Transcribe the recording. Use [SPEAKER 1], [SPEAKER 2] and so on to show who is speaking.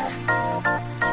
[SPEAKER 1] Bye.